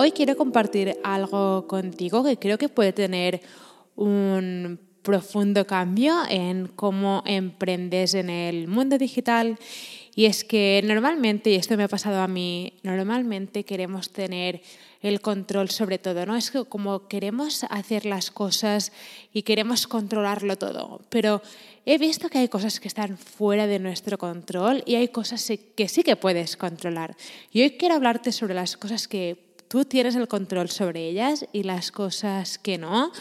Hoy quiero compartir algo contigo que creo que puede tener un profundo cambio en cómo emprendes en el mundo digital. Y es que normalmente, y esto me ha pasado a mí, normalmente queremos tener el control sobre todo, ¿no? Es como queremos hacer las cosas y queremos controlarlo todo, pero he visto que hay cosas que están fuera de nuestro control y hay cosas que sí que puedes controlar. Y hoy quiero hablarte sobre las cosas que tú tienes el control sobre ellas y las cosas que no,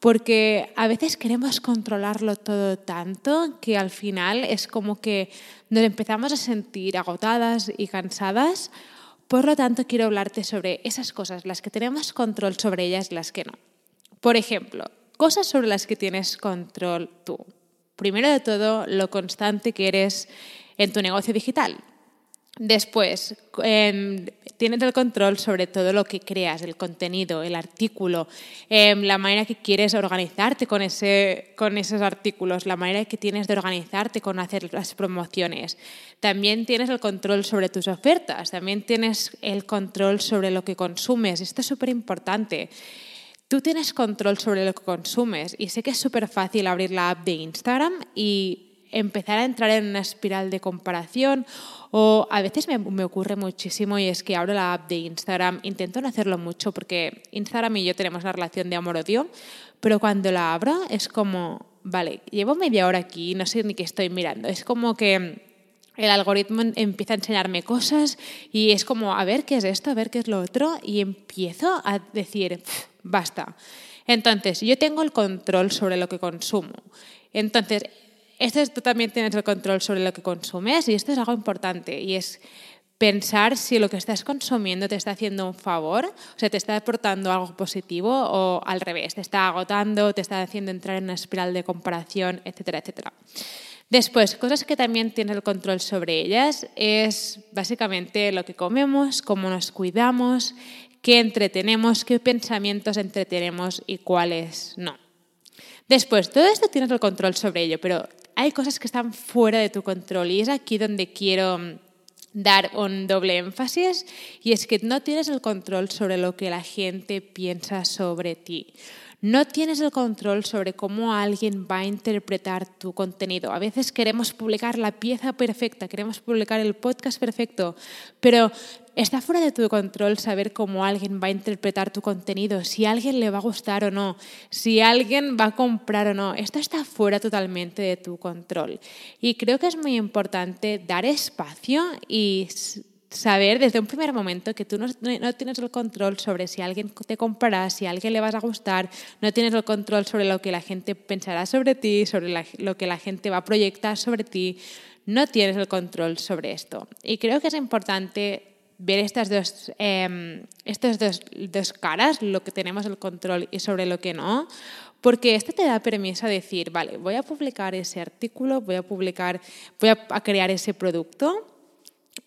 porque a veces queremos controlarlo todo tanto que al final es como que nos empezamos a sentir agotadas y cansadas. Por lo tanto, quiero hablarte sobre esas cosas, las que tenemos control sobre ellas y las que no. Por ejemplo, cosas sobre las que tienes control tú. Primero de todo, lo constante que eres en tu negocio digital. Después, em, tienes el control sobre todo lo que creas, el contenido, el artículo, em, la manera que quieres organizarte con, ese, con esos artículos, la manera que tienes de organizarte con hacer las promociones. También tienes el control sobre tus ofertas, también tienes el control sobre lo que consumes. Esto es súper importante. Tú tienes control sobre lo que consumes y sé que es súper fácil abrir la app de Instagram y empezar a entrar en una espiral de comparación o a veces me, me, ocurre muchísimo y es que abro la app de Instagram, intento no hacerlo mucho porque Instagram y yo tenemos una relación de amor-odio, pero cuando la abro es como, vale, llevo media hora aquí, no sé ni qué estoy mirando, es como que el algoritmo empieza a enseñarme cosas y es como, a ver qué es esto, a ver qué es lo otro, y empiezo a decir, basta. Entonces, yo tengo el control sobre lo que consumo. Entonces, esto tú también tienes el control sobre lo que consumes y esto es algo importante y es pensar si lo que estás consumiendo te está haciendo un favor, o sea, te está aportando algo positivo o al revés, te está agotando, te está haciendo entrar en una espiral de comparación, etcétera, etcétera. Después, cosas que también tienes el control sobre ellas es básicamente lo que comemos, cómo nos cuidamos, qué entretenemos, qué pensamientos entretenemos y cuáles no. Después, todo esto tienes el control sobre ello, pero hay cosas que están fuera de tu control y es aquí donde quiero mm, dar un doble énfasis y es que no tienes el control sobre lo que la gente piensa sobre ti. No tienes el control sobre cómo alguien va a interpretar tu contenido. A veces queremos publicar la pieza perfecta, queremos publicar el podcast perfecto, pero está fuera de tu control saber cómo alguien va a interpretar tu contenido, si a alguien le va a gustar o no, si alguien va a comprar o no. Esto está fuera totalmente de tu control. Y creo que es muy importante dar espacio y saber desde un primer momento que tú no, tienes el control sobre si alguien te comprará, si a alguien le vas a gustar, no tienes el control sobre lo que la gente pensará sobre ti, sobre lo que la gente va a proyectar sobre ti, no tienes el control sobre esto. Y creo que es importante ver estas dos, eh, estas dos, dos, caras, lo que tenemos el control y sobre lo que no, porque esto te da permiso a decir, vale, voy a publicar ese artículo, voy a publicar, voy a, crear ese producto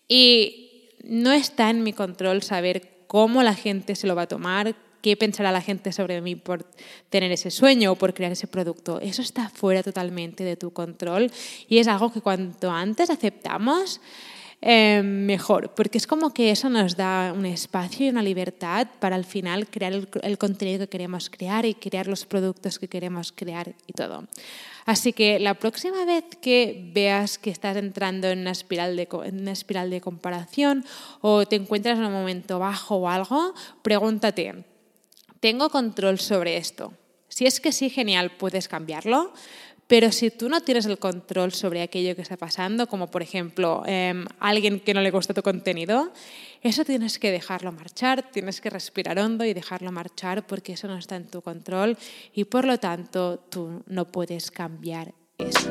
y no está en mi control saber cómo la gente se lo va a tomar, qué pensará la gente sobre mí por tener ese sueño o por crear ese producto. Eso está fuera totalmente de tu control y es algo que cuanto antes aceptamos, eh, mejor, porque es como que eso nos da un espacio y una libertad para al final crear el, contenido que queremos crear y crear los productos que queremos crear y todo. Así que la próxima vez que veas que estás entrando en una espiral de, en una espiral de comparación o te encuentras en un momento bajo o algo, pregúntate, ¿tengo control sobre esto? Si es que sí, genial, puedes cambiarlo. Pero si tú no tienes el control sobre aquello que está pasando, como por ejemplo eh, alguien que no le gusta tu contenido, eso tienes que dejarlo marchar, tienes que respirar hondo y dejarlo marchar porque eso no está en tu control y por lo tanto tú no puedes cambiar eso.